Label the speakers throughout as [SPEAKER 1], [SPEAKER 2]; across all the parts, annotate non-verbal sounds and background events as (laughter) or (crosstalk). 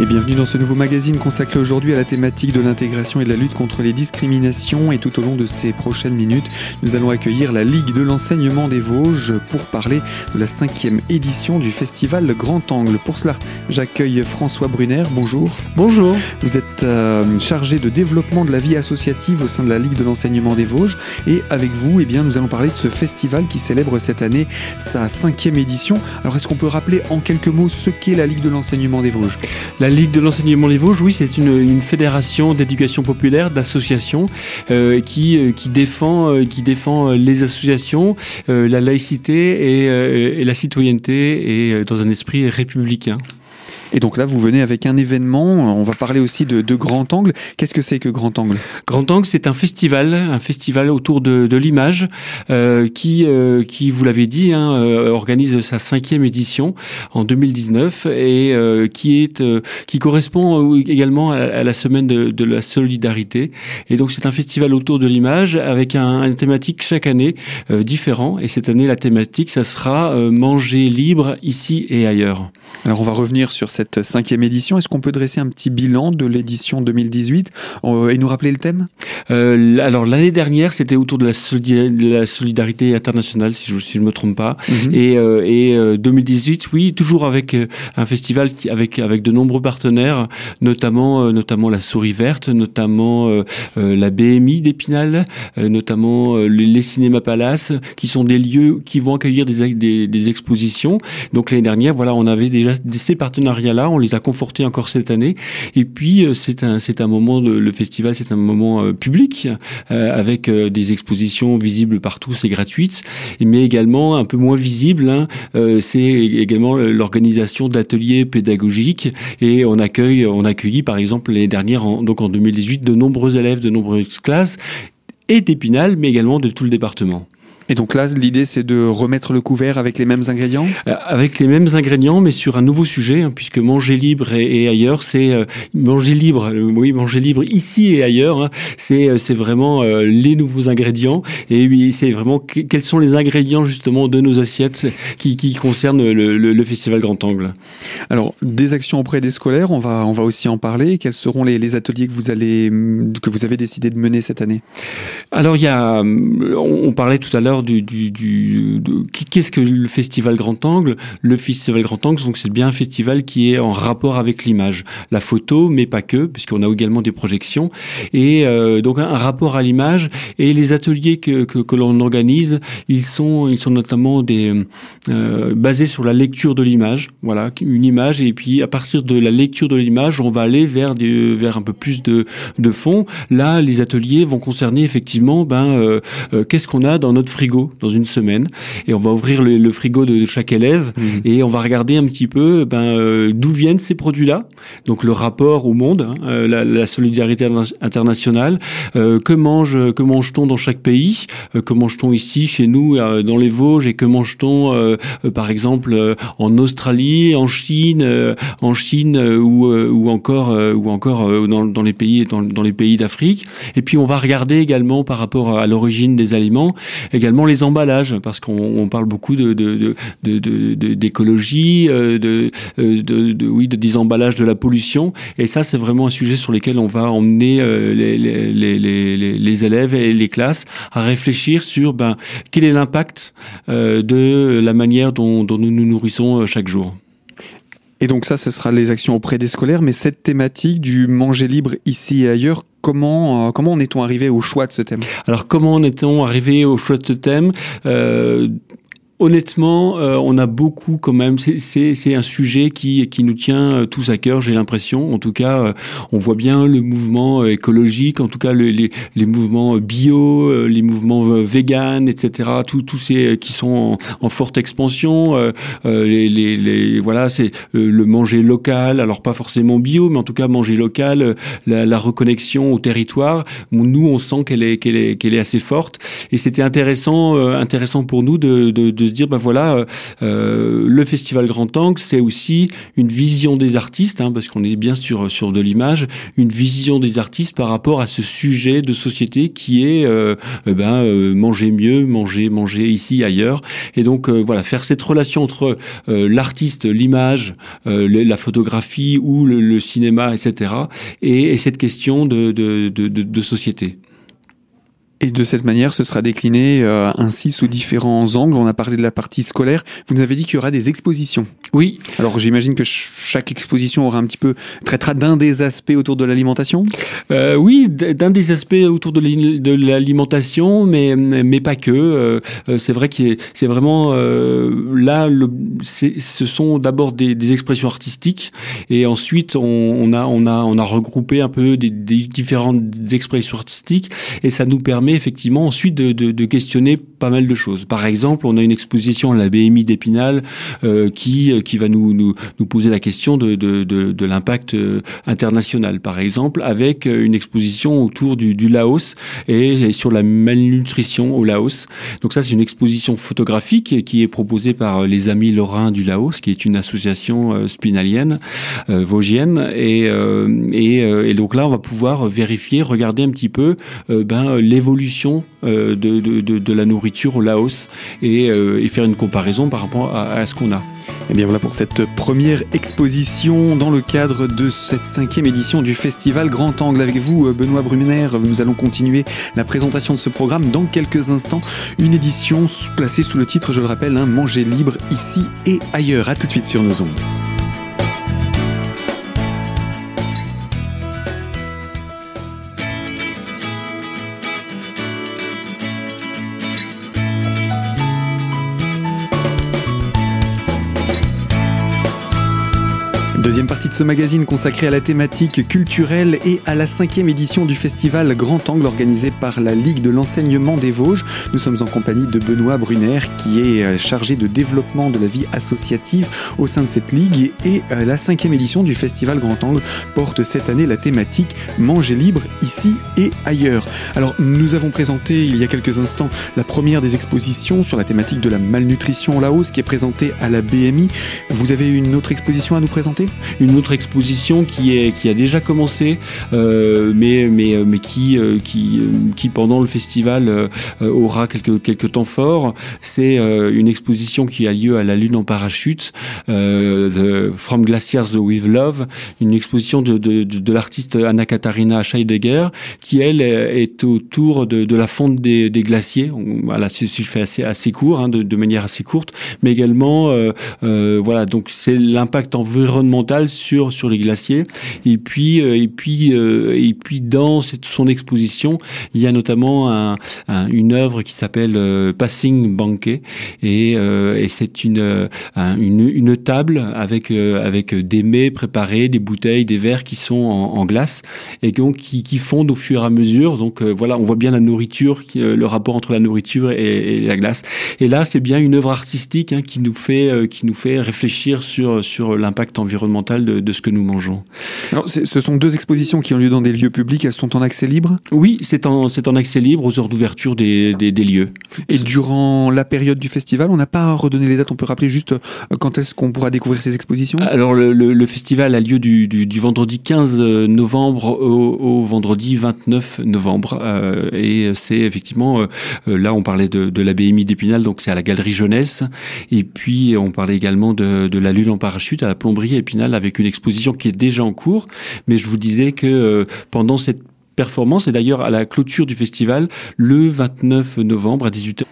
[SPEAKER 1] Et bienvenue dans ce nouveau magazine consacré aujourd'hui à la thématique de l'intégration et de la lutte contre les discriminations. Et tout au long de ces prochaines minutes, nous allons accueillir la Ligue de l'enseignement des Vosges pour parler de la cinquième édition du festival Grand Angle. Pour cela, j'accueille François Brunner. Bonjour.
[SPEAKER 2] Bonjour.
[SPEAKER 1] Vous êtes euh, chargé de développement de la vie associative au sein de la Ligue de l'enseignement des Vosges. Et avec vous, eh bien, nous allons parler de ce festival qui célèbre cette année sa cinquième édition. Alors, est-ce qu'on peut rappeler en quelques mots ce qu'est la Ligue de l'enseignement des Vosges?
[SPEAKER 2] La Ligue de l'enseignement des Vosges, oui, c'est une, fédération d'éducation populaire, d'associations euh, qui, euh, qui, défend, euh, qui défend les associations, la laïcité et, et la citoyenneté et dans un esprit républicain.
[SPEAKER 1] Et donc là, vous venez avec un événement. On va parler aussi de, de Grand Angle. Qu'est-ce que c'est que Grand Angle?
[SPEAKER 2] Grand Angle, c'est un festival, un festival autour de, de l'image euh, qui, euh, qui, vous l'avez dit, hein, euh, organise sa cinquième édition en 2019 et euh, qui est qui correspond également à, la semaine de, de, la solidarité. Et donc c'est un festival autour de l'image avec un, une thématique chaque année différent. Et cette année, la thématique, ça sera manger libre ici et ailleurs.
[SPEAKER 1] Alors on va revenir sur cette cinquième édition. Est-ce qu'on peut dresser un petit bilan de l'édition 2018 euh, et nous rappeler le thème?
[SPEAKER 2] Euh, Alors l'année dernière, c'était autour de la, solidarité internationale, si je ne si me trompe pas. Mhm. Et, euh, et 2018, oui, toujours avec un festival qui, avec, avec de nombreux partenaires, notamment, notamment la Souris Verte, notamment la BMI d'Épinal, notamment les, Cinémas Palace, qui sont des lieux qui vont accueillir des, des, des expositions. Donc l'année dernière, voilà, on avait déjà ces partenariats là on les a confortés encore cette année. Et puis euh, c'est un c'est un moment le festival, c'est un moment euh, public euh, avec des expositions visibles partout, c'est gratuite, mais également un peu moins visible. Hein, c'est également l'organisation d'ateliers pédagogiques et on accueille on accueillit par exemple l'année dernière donc en 2018 de nombreux élèves de nombreuses classes et d'Épinal, mais également de tout le département.
[SPEAKER 1] Et donc là, l'idée, c'est de remettre le couvert avec les mêmes ingrédients?
[SPEAKER 2] Euh, Avec les mêmes ingrédients, mais sur un nouveau sujet, hein, puisque manger libre et, ailleurs, c'est euh, manger libre. Euh, oui, manger libre ici et ailleurs, hein, c'est vraiment les nouveaux ingrédients. Et oui, c'est vraiment quels sont les ingrédients justement de nos assiettes qui, qui concernent le, le, Festival Grand Angle?
[SPEAKER 1] Alors, des actions auprès des scolaires, on va on va aussi en parler. Quels seront les, les ateliers que vous allez que vous avez décidé de mener cette année?
[SPEAKER 2] Alors, il y a, on parlait tout à l'heure du, qu'est-ce que le festival Grand Angle? Le festival Grand Angle, donc c'est bien un festival qui est en rapport avec l'image, la photo, mais pas que, puisqu'on a également des projections, et euh, donc un, rapport à l'image. Et les ateliers que, que, l'on organise, ils sont, ils sont notamment euh, basés sur la lecture de l'image. Voilà, une image, et puis à partir de la lecture de l'image, on va aller vers vers un peu plus de, de fond. Là, les ateliers vont concerner effectivement, ben, euh, qu'est-ce qu'on a dans notre frigo dans une semaine et on va ouvrir le, frigo de, chaque élève mmh. et on va regarder un petit peu ben, euh, d'où viennent ces produits-là, donc le rapport au monde, hein, euh, la, solidarité internationale, euh, que mange que mange-t-on dans chaque pays, que mange-t-on ici chez nous dans les Vosges et que mange-t-on par exemple en Australie, en Chine, en Chine ou, ou encore ou encore dans, dans les pays dans, dans les pays d'Afrique. Et puis on va regarder également par rapport à l'origine des aliments également les emballages, parce qu'on parle beaucoup d'écologie, de, de, euh, de, oui, de désembalage de la pollution. Et ça, c'est vraiment un sujet sur lequel on va emmener euh, les, élèves et les classes à réfléchir sur ben, quel est l'impact euh, de la manière dont, dont nous nous nourrissons chaque jour.
[SPEAKER 1] Et donc ça, ce sera les actions auprès des scolaires, mais cette thématique du manger libre ici et ailleurs, comment, euh, comment en est-on arrivé au choix de ce thème?
[SPEAKER 2] Alors comment en est-on arrivé au choix de ce thème? Euh, honnêtement, euh, on a beaucoup quand même. C'est un sujet qui, qui nous tient euh, tous à cœur, j'ai l'impression. En tout cas, euh, on voit bien le mouvement écologique, en tout cas les, les, mouvements bio, les mouvements vegan, etc. Tous ces qui sont en, forte expansion. les, les, voilà, c'est le manger local. Alors pas forcément bio, mais en tout cas manger local, la, la reconnexion au territoire. Nous, on sent qu'elle est est est assez forte. Et c'était intéressant intéressant pour nous de, de, de se dire, ben voilà, le festival Grand Angle, c'est aussi une vision des artistes, hein, parce qu'on est bien sur sur de l'image, une vision des artistes par rapport à ce sujet de société qui est ben manger mieux, manger manger ici ailleurs, et donc voilà faire cette relation entre l'artiste, l'image, la photographie ou le, cinéma, etc. Et, cette question de, de société.
[SPEAKER 1] Et de cette manière, ce sera décliné euh, ainsi sous différents angles. On a parlé de la partie scolaire. Vous nous avez dit qu'il y aura des expositions.
[SPEAKER 2] Oui.
[SPEAKER 1] Alors j'imagine que chaque exposition aura un petit peu traitera d'un des aspects autour de l'alimentation?
[SPEAKER 2] Euh, oui, d'un des aspects autour de l'alimentation, mais mais pas que. Euh, c'est vrai que c'est vraiment là. Le, ce sont d'abord des, des, expressions artistiques et ensuite on, on, a on a on a regroupé un peu des, des différentes expressions artistiques et ça nous permet effectivement ensuite de, questionner pas mal de choses. Par exemple, on a une exposition à la BMI d'Épinal euh, qui, euh, qui va nous, nous, poser la question de, de, l'impact euh, international, par exemple, avec une exposition autour du, du Laos et, sur la malnutrition au Laos. Donc ça, c'est une exposition photographique qui est proposée par les Amis Lorrains du Laos, qui est une association spinalienne, vosgienne. Et, et, et, donc là, on va pouvoir vérifier, regarder un petit peu ben, l'évolution euh, de, de, la nourriture au Laos euh, et, faire une comparaison par rapport à, ce qu'on a.
[SPEAKER 1] Et eh bien voilà pour cette première exposition dans le cadre de cette cinquième édition du festival Grand Angle. Avec vous, euh, Benoît Bruner, nous allons continuer la présentation de ce programme dans quelques instants. Une édition placée sous le titre, je le rappelle, hein, Manger libre ici et ailleurs. A tout de suite sur nos ondes. Deuxième partie de ce magazine consacré à la thématique culturelle et à la cinquième édition du festival Grand Angle organisé par la Ligue de l'enseignement des Vosges. Nous sommes en compagnie de Benoît Brunner qui est euh, chargé de développement de la vie associative au sein de cette ligue et euh, la cinquième édition du festival Grand Angle porte cette année la thématique Manger libre ici et ailleurs. Alors nous avons présenté il y a quelques instants la première des expositions sur la thématique de la malnutrition au Laos qui est présentée à la BMI. Vous avez une autre exposition à nous présenter?
[SPEAKER 2] Une autre exposition qui, est, qui a déjà commencé, euh, mais, mais, euh, mais qui, euh, qui, qui, pendant le festival aura quelques, quelques temps forts. C'est une exposition qui a lieu à la Lune en parachute, From Glaciers with Love, une exposition de, de, l'artiste Anna Katharina Scheidegger, qui elle est autour de, la fonte des, glaciers. Voilà, si, je fais assez, assez court, hein, de manière assez courte, mais également, voilà, donc c'est l'impact environnemental sur sur les glaciers. Et puis euh, et puis euh, et puis dans son exposition, il y a notamment un, une œuvre qui s'appelle euh, Passing Banquet et, c'est une, une, table avec avec des mets préparés, des bouteilles, des verres qui sont en, glace et donc qui, qui, fondent au fur et à mesure. Donc voilà, on voit bien la nourriture, le rapport entre la nourriture et, la glace. Et là, c'est bien une œuvre artistique hein, qui nous fait qui nous fait réfléchir sur sur l'impact environnemental de, ce que nous mangeons.
[SPEAKER 1] Alors, ce sont deux expositions qui ont lieu dans des lieux publics, elles sont en accès libre?
[SPEAKER 2] Oui, c'est en, en accès libre aux heures d'ouverture des, des, lieux.
[SPEAKER 1] Et durant la période du festival, on n'a pas redonné les dates, on peut rappeler juste euh, quand est-ce qu'on pourra découvrir ces expositions?
[SPEAKER 2] Alors le, le, festival a lieu du, du, vendredi 15 novembre au, vendredi 29 novembre. Euh, et c'est effectivement, euh, là on parlait de, de la BMI d'Épinal, donc c'est à la Galerie Jeunesse. Et puis on parlait également de, de la Lune en parachute à la Plomberie Épinal avec une exposition qui est déjà en cours. Mais je vous disais que euh, pendant cette performance, et d'ailleurs à la clôture du festival, le 29 novembre à 18h,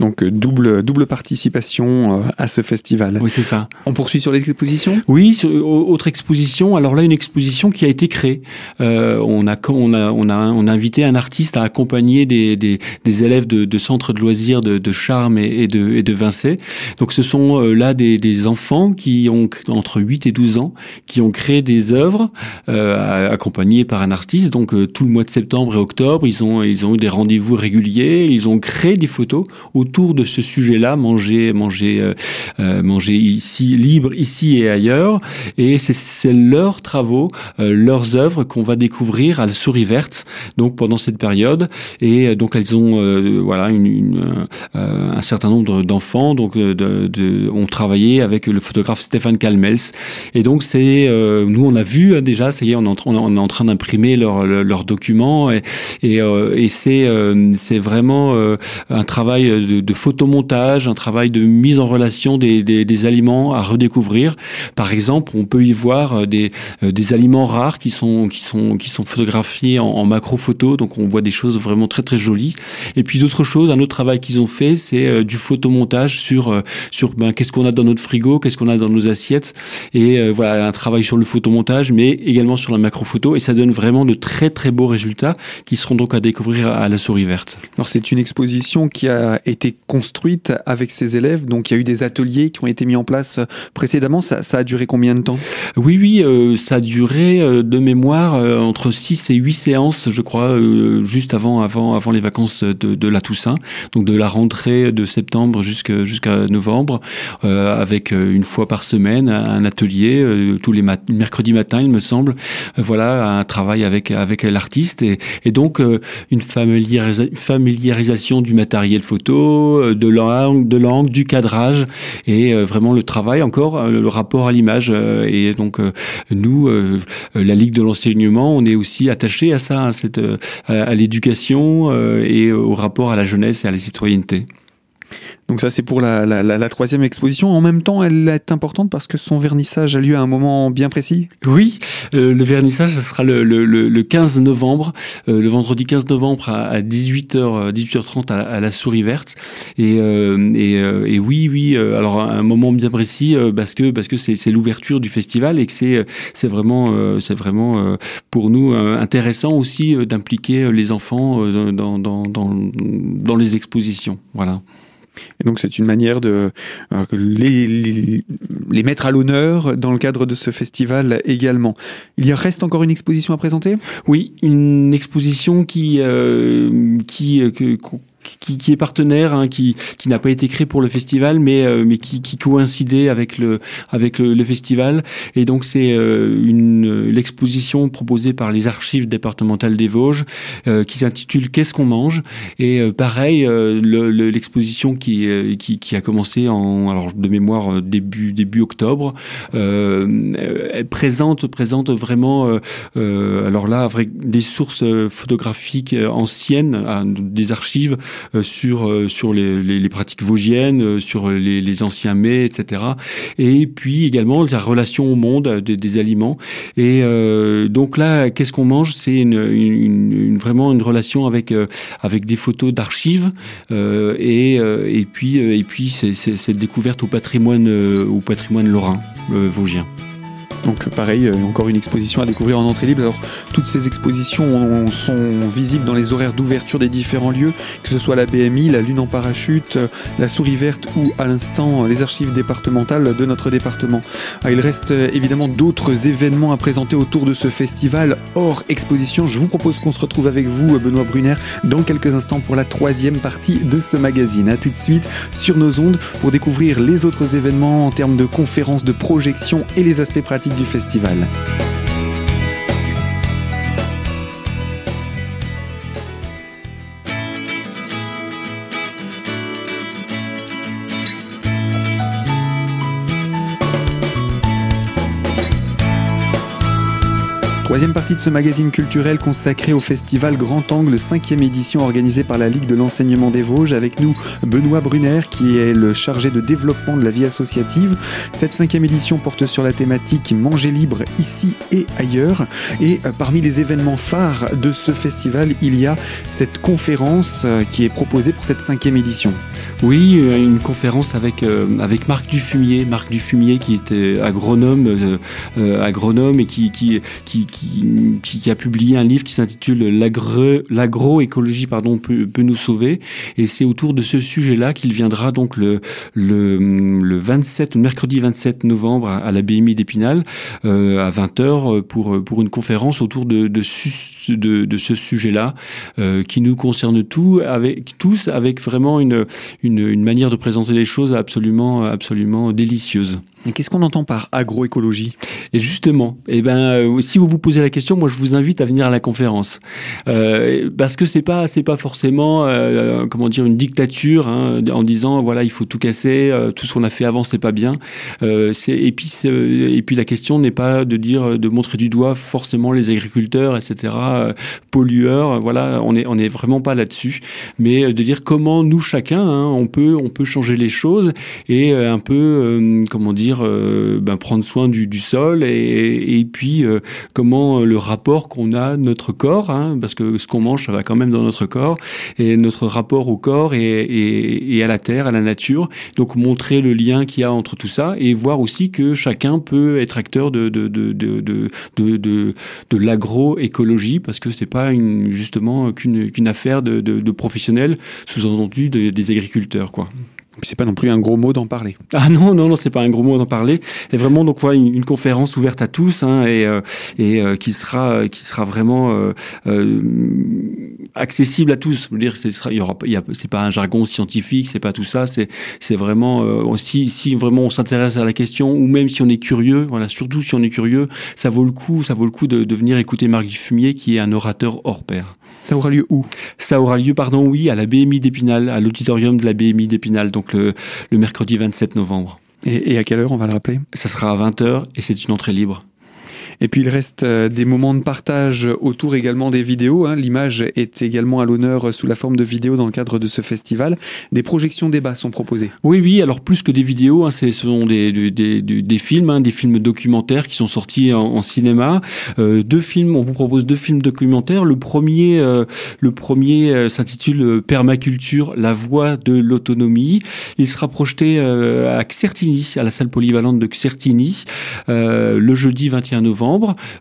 [SPEAKER 1] donc euh, double, double participation euh, à ce festival.
[SPEAKER 2] Oui, c'est ça.
[SPEAKER 1] On poursuit sur les expositions
[SPEAKER 2] Oui, sur, autre exposition. Alors là, une exposition qui a été créée. Euh, on, a, on, a, on, a, on a invité un artiste à accompagner des, des, des élèves de, de centres de loisirs de, de Charmes et, de, et de Vincey. Donc ce sont là des, des enfants qui ont entre 8 et 12 ans, qui ont créé des œuvres euh, accompagnées par un artiste. Donc tout le mois de septembre et octobre, ils ont, ils ont eu des rendez-vous réguliers, ils ont créé des photos autour de ce sujet-là, manger, manger, manger ici, libre ici et ailleurs. Et c'est leurs travaux, leurs œuvres qu'on va découvrir à la Souris Verte, donc pendant cette période. Et donc elles ont, voilà, une, un certain nombre d'enfants, donc de, de, ont travaillé avec le photographe Stéphane Calmels. Et donc c'est, nous on a vu hein, déjà, ça y est, on est en, on est en train d'imprimer leurs leur documents et, et, et c'est c'est vraiment un travail de, de, photomontage, un travail de mise en relation des, des, aliments à redécouvrir. Par exemple, on peut y voir euh, des, euh, des aliments rares qui sont, qui sont, qui sont photographiés en, en macro photo, donc on voit des choses vraiment très très jolies. Et puis d'autres choses, un autre travail qu'ils ont fait, c'est euh, du photomontage sur, sur ben, qu'est-ce qu'on a dans notre frigo, qu'est-ce qu'on a dans nos assiettes, et voilà un travail sur le photomontage, mais également sur la macro photo, et ça donne vraiment de très très beaux résultats qui seront donc à découvrir à la souris verte.
[SPEAKER 1] Alors c'est une exposition qui a été construite avec ses élèves, donc il y a eu des ateliers qui ont été mis en place précédemment. Ça, a duré combien de temps?
[SPEAKER 2] Oui, oui, euh, ça a duré euh, de mémoire euh, entre 6 et 8 séances, je crois, euh, juste avant, avant, avant les vacances de, la Toussaint, donc de la rentrée de septembre jusqu'à novembre, euh, avec une fois par semaine un atelier tous les mat mercredis matin, il me semble. voilà, un travail avec avec l'artiste et, donc une familiarisa familiarisation du matériel photo, de l'angle, de du cadrage et vraiment le travail encore, le rapport à l'image. et donc nous, la Ligue de l'enseignement, on est aussi attaché à ça, cette, à l'éducation et au rapport à la jeunesse et à la citoyenneté.
[SPEAKER 1] Donc ça c'est pour la, la, troisième exposition. En même temps, elle est importante parce que son vernissage a lieu à un moment bien précis.
[SPEAKER 2] Oui, euh, le vernissage ce sera le, le, le 15 novembre, euh, le vendredi 15 novembre à, 18h 18h30 à, à, la Souris Verte. Et, euh, et, euh, oui, oui. Euh, alors un moment bien précis parce que parce que c'est l'ouverture du festival et que c'est c'est vraiment c'est vraiment pour nous intéressant aussi d'impliquer les enfants dans, dans, dans, dans les expositions. Voilà.
[SPEAKER 1] Et donc c'est une manière de euh, les, les, les, mettre à l'honneur dans le cadre de ce festival également. Il y reste encore une exposition à présenter?
[SPEAKER 2] Oui, une exposition qui, euh, qui, euh, que, qui, qui, est partenaire, hein, qui, qui n'a pas été créé pour le festival, mais, euh, mais qui, qui, coïncidait avec le, avec le, le festival. Et donc c'est euh, une l'exposition proposée par les archives départementales des Vosges, euh, qui s'intitule Qu'est-ce qu'on mange? Et euh, pareil, euh, l'exposition qui, qui, qui, a commencé en alors de mémoire début début octobre, elle présente présente vraiment alors là des sources photographiques anciennes, des archives euh, sur euh, sur les, les, pratiques vosgiennes, euh, sur les, les, anciens mets, etc. Et puis également la relation au monde des, aliments. Et donc là, qu'est-ce qu'on mange? C'est une, vraiment une relation avec avec des photos d'archives et et puis et puis cette découverte au patrimoine au patrimoine lorrain vosgien.
[SPEAKER 1] Donc pareil, euh, encore une exposition à découvrir en entrée libre. Alors toutes ces expositions sont visibles dans les horaires d'ouverture des différents lieux, que ce soit la BMI, la Lune en parachute, euh, la Souris verte ou à l'instant les archives départementales de notre département. Ah, il reste euh, évidemment d'autres événements à présenter autour de ce festival hors exposition. Je vous propose qu'on se retrouve avec vous, Benoît Brunner, dans quelques instants pour la troisième partie de ce magazine. A tout de suite sur nos ondes pour découvrir les autres événements en termes de conférences, de projections et les aspects pratiques du festival. Troisième partie de ce magazine culturel consacré au festival Grand Angle, cinquième édition organisée par la Ligue de l'enseignement des Vosges. Avec nous, Benoît Brunner, qui est le chargé de développement de la vie associative. Cette cinquième édition porte sur la thématique Manger libre ici et ailleurs. Et euh, parmi les événements phares de ce festival, il y a cette conférence euh, qui est proposée pour cette cinquième édition.
[SPEAKER 2] Oui, euh, une conférence avec, avec Marc Dufumier. Marc Dufumier qui était agronome, agronome et qui, qui, qui, qui qui, qui, a publié un livre qui s'intitule L'agroécologie pardon peut, peut, nous sauver et c'est autour de ce sujet-là qu'il viendra donc le, le, le 27 mercredi 27 novembre à, à la BMI d'Épinal euh, à 20h pour pour une conférence autour de de, de, de ce sujet-là euh, qui nous concerne tout avec tous avec vraiment une une une, une manière de présenter les choses absolument, absolument délicieuse.
[SPEAKER 1] Qu'est-ce qu'on entend par agroécologie?
[SPEAKER 2] Et justement, eh ben, euh, si vous vous posez la question, moi je vous invite à venir à la conférence, euh, parce que c'est pas c'est pas forcément euh, comment dire une dictature hein, en disant voilà il faut tout casser, tout ce qu'on a fait avant c'est pas bien. Et puis et puis la question n'est pas de dire de montrer du doigt forcément les agriculteurs etc pollueurs. Voilà, on est on est vraiment pas là-dessus, mais de dire comment nous chacun hein, on peut on peut changer les choses et un peu comment dire euh, ben, prendre soin du, sol et, puis euh, comment le rapport qu'on a notre corps, hein, parce que ce qu'on mange, ça va quand même dans notre corps, et notre rapport au corps et, à la terre, à la nature. Donc montrer le lien qu'il y a entre tout ça et voir aussi que chacun peut être acteur de, l'agroécologie, parce que c'est pas justement qu'une affaire de, de, de professionnels, sous-entendu des agriculteurs. quoi
[SPEAKER 1] c'est pas non plus un gros mot d'en parler. (laughs)
[SPEAKER 2] Ah non, non, non, c'est pas un gros mot d'en parler. Et vraiment, donc voilà, une, une conférence ouverte à tous hein, et, euh, et euh, qui sera, qui sera vraiment euh, euh accessible à tous. Je veux dire, c'est, il y aura, il y a, c'est pas un jargon scientifique, c'est pas tout ça. C'est, c'est vraiment euh, si, si vraiment on s'intéresse à la question ou même si on est curieux, voilà, surtout si on est curieux, ça vaut le coup, ça vaut le coup de, de venir écouter Marc Dufumier, qui est un orateur hors pair.
[SPEAKER 1] Ça aura lieu où?
[SPEAKER 2] Ça aura lieu, pardon, oui, à la BMI d'Épinal, à l'auditorium de la BMI d'Épinal, donc le, le mercredi 27 novembre.
[SPEAKER 1] Et, et, à quelle heure on va le rappeler?
[SPEAKER 2] Ça sera à 20h et c'est une entrée libre.
[SPEAKER 1] Et puis il reste euh, des moments de partage autour également des vidéos. Hein. L'image est également à l'honneur sous la forme de vidéos dans le cadre de ce festival. Des projections débats sont proposées.
[SPEAKER 2] Oui, oui. Alors plus que des vidéos, hein, ce sont des, des, films, hein, des films documentaires qui sont sortis en, cinéma. Euh, deux films. On vous propose deux films documentaires. Le premier, euh, premier euh, s'intitule Permaculture, la voie de l'autonomie. Il sera projeté euh, à Xertigny, à la salle polyvalente de euh, le jeudi 21 novembre.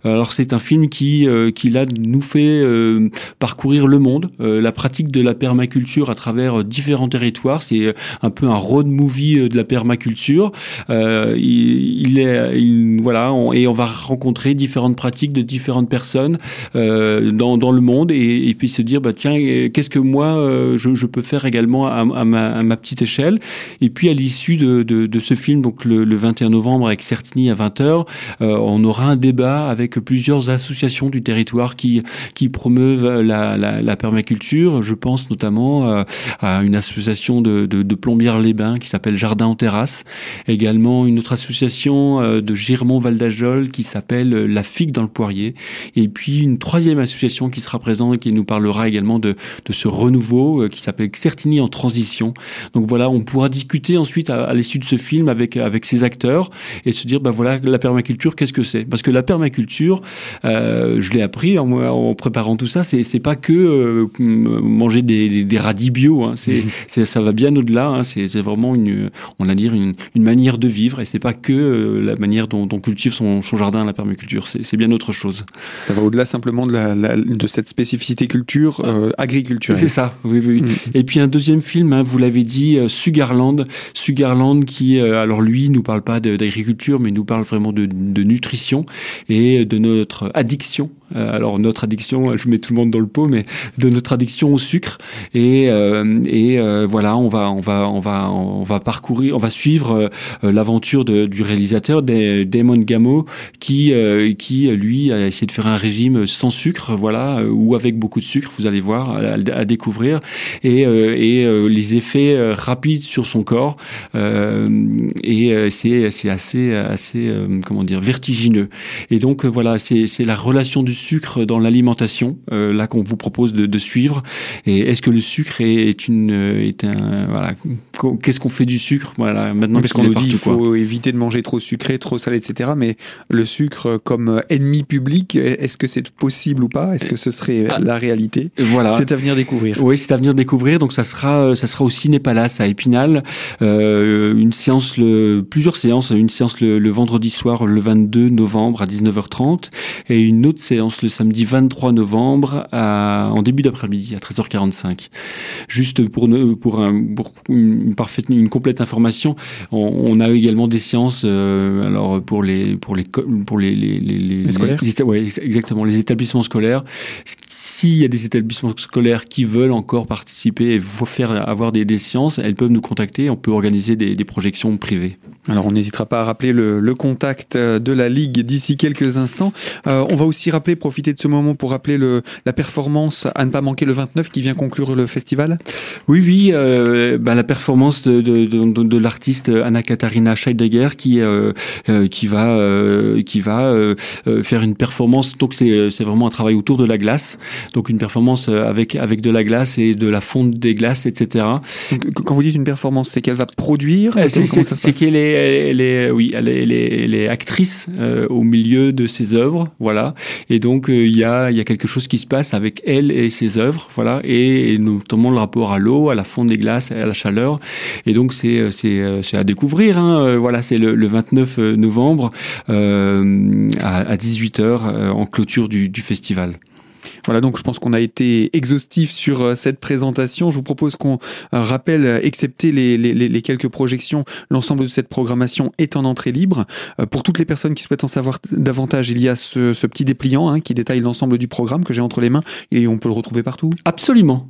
[SPEAKER 2] Alors c'est un film qui, euh, qui nous fait euh, parcourir le monde, euh, la pratique de la permaculture à travers différents territoires. C'est un peu un road movie de la permaculture. il, est, il, voilà, on, et on va rencontrer différentes pratiques de différentes personnes dans, le monde et, puis se dire bah tiens qu'est-ce que moi je, peux faire également à, ma, petite échelle? Et puis à l'issue de, ce film, donc le, le 21 novembre avec Certini à 20h, on aura un débat avec plusieurs associations du territoire qui, qui promeuvent la, la, permaculture. Je pense notamment euh, à une association de, de, plombières-les-bains qui s'appelle Jardin en terrasse. Également une autre association euh, de Girmont-Val d'Ajol qui s'appelle La Figue dans le Poirier. Et puis une troisième association qui sera présente et qui nous parlera également de, de ce renouveau euh, qui s'appelle Certini en transition. Donc voilà, on pourra discuter ensuite à, l'issue de ce film avec, avec ces acteurs et se dire, ben voilà, la permaculture, qu'est-ce que c'est? Parce que la permaculture, euh, je l'ai appris en, en, préparant tout ça, c'est pas que euh, manger des, des, des, radis bio, hein, c'est (laughs) ça va bien au-delà, hein, c'est vraiment une, on va dire une, une, manière de vivre et c'est pas que euh, la manière dont on cultive son, son jardin la permaculture, c'est bien autre chose.
[SPEAKER 1] Ça va au-delà simplement de, la, la, de cette spécificité culture euh, agriculturelle.
[SPEAKER 2] C'est ça, oui, oui. Mmh. Et puis un deuxième film, hein, vous l'avez dit, Sugarland, Sugarland qui, alors lui, nous parle pas d'agriculture, mais nous parle vraiment de, de nutrition et de notre addiction alors notre addiction, je mets tout le monde dans le pot, mais de notre addiction au sucre. Et, euh, euh, voilà, on va, on va, on va, on va parcourir, on va suivre l'aventure du réalisateur Damon Gamo, qui, qui lui a essayé de faire un régime sans sucre, voilà, ou avec beaucoup de sucre. Vous allez voir, à, découvrir, et, et les effets rapides sur son corps. et c'est, assez, assez, comment dire, vertigineux. Et donc voilà, c'est la relation du sucre dans l'alimentation, euh, là qu'on vous propose de, suivre. Et est-ce que le sucre est, est une, est un, voilà, qu'est-ce qu'on fait du sucre? Voilà,
[SPEAKER 1] maintenant parce qu'on nous dit il faut quoi. éviter de manger trop sucré, trop salé, etc. Mais le sucre comme ennemi public, est-ce que c'est possible ou pas? Est-ce que ce serait ah, la réalité?
[SPEAKER 2] Voilà,
[SPEAKER 1] c'est à venir découvrir.
[SPEAKER 2] Oui, c'est à venir découvrir. Donc ça sera, ça sera au Ciné Palace à Épinal, euh, une séance, le, plusieurs séances, une séance le, le vendredi soir, le 22 novembre à 19h30, et une autre séance le samedi 23 novembre en début d'après-midi à 13h45. Juste pour, pour, un, pour une, parfaite, une complète information, on, a également des séances alors pour les pour les pour les les,
[SPEAKER 1] les, scolaires
[SPEAKER 2] exactement les établissements scolaires. S'il y a des établissements scolaires qui veulent encore participer et faire avoir des, des séances, elles peuvent nous contacter. On peut organiser des, des projections privées.
[SPEAKER 1] Alors on n'hésitera pas à rappeler le, le, contact de la Ligue d'ici quelques instants. Euh, on va aussi rappeler, profiter de ce moment pour rappeler le, la performance à ne pas manquer le 29 qui vient conclure le festival.
[SPEAKER 2] Oui, oui, euh, bah, la performance de, de, de, de l'artiste Anna-Katharina Scheidegger qui, euh, euh qui va, euh, qui va faire une performance. Donc c'est vraiment un travail autour de la glace. Donc une performance avec, avec de la glace et de la fonte des glaces, etc.
[SPEAKER 1] Quand vous dites une performance, c'est qu'elle va produire
[SPEAKER 2] C'est qu'elle est elle est, oui, elle est, actrice euh, au milieu de ses œuvres, voilà. Et donc il y, a, y a quelque chose qui se passe avec elle et ses œuvres, voilà, et, notamment le rapport à l'eau, à la fonte des glaces, à la chaleur. Et donc c'est euh, c'est à découvrir, hein. voilà, c'est le, 29 novembre à, 18h en clôture du festival.
[SPEAKER 1] Voilà, donc je pense qu'on a été exhaustif sur euh, cette présentation. Je vous propose qu'on euh, rappelle, euh, excepté les, les, les, quelques projections, l'ensemble de cette programmation est en entrée libre. Pour toutes les personnes qui souhaitent en savoir davantage, il y a ce, ce petit dépliant hein, qui détaille l'ensemble du programme que j'ai entre les mains et on peut le retrouver partout.
[SPEAKER 2] Absolument.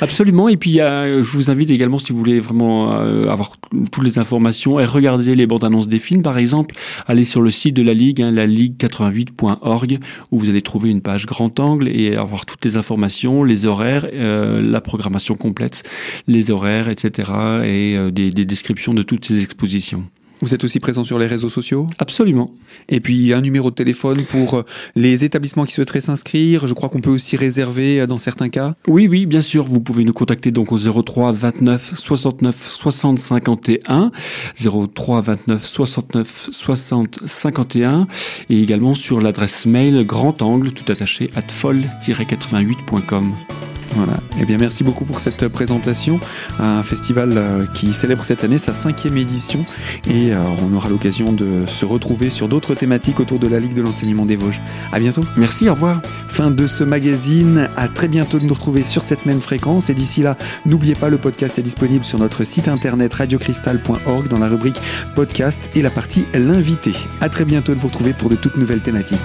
[SPEAKER 2] Absolument. Et puis, je vous invite également, si vous voulez vraiment euh, avoir toutes les informations et regarder les bandes annonces des films, par exemple, allez sur le site de la Ligue, hein, la ligue88.org, où vous allez trouver une page grand angle et avoir toutes les informations, les horaires, euh, la programmation complète, les horaires, etc. et euh, des descriptions de toutes ces expositions.
[SPEAKER 1] Vous êtes aussi présent sur les réseaux sociaux?
[SPEAKER 2] Absolument.
[SPEAKER 1] Et puis un numéro de téléphone pour euh, les établissements qui souhaiteraient s'inscrire. Je crois qu'on peut aussi réserver euh, dans certains cas.
[SPEAKER 2] Oui, oui, bien sûr. Vous pouvez nous contacter donc au 03 29 69 60 51, 03 29 69 60 51, et également sur l'adresse mail grand angle tout attaché at folle-88.com.
[SPEAKER 1] Voilà. Eh bien, merci beaucoup pour cette présentation. Un festival euh, qui célèbre cette année sa cinquième édition et euh, on aura l'occasion de se retrouver sur d'autres thématiques autour de la Ligue de l'enseignement des Vosges. À bientôt.
[SPEAKER 2] Merci, au revoir.
[SPEAKER 1] Fin de ce magazine. À très bientôt de nous retrouver sur cette même fréquence. Et d'ici là, n'oubliez pas, le podcast est disponible sur notre site internet radiocristal.org dans la rubrique podcast et la partie l'invité. À très bientôt de vous retrouver pour de toutes nouvelles thématiques.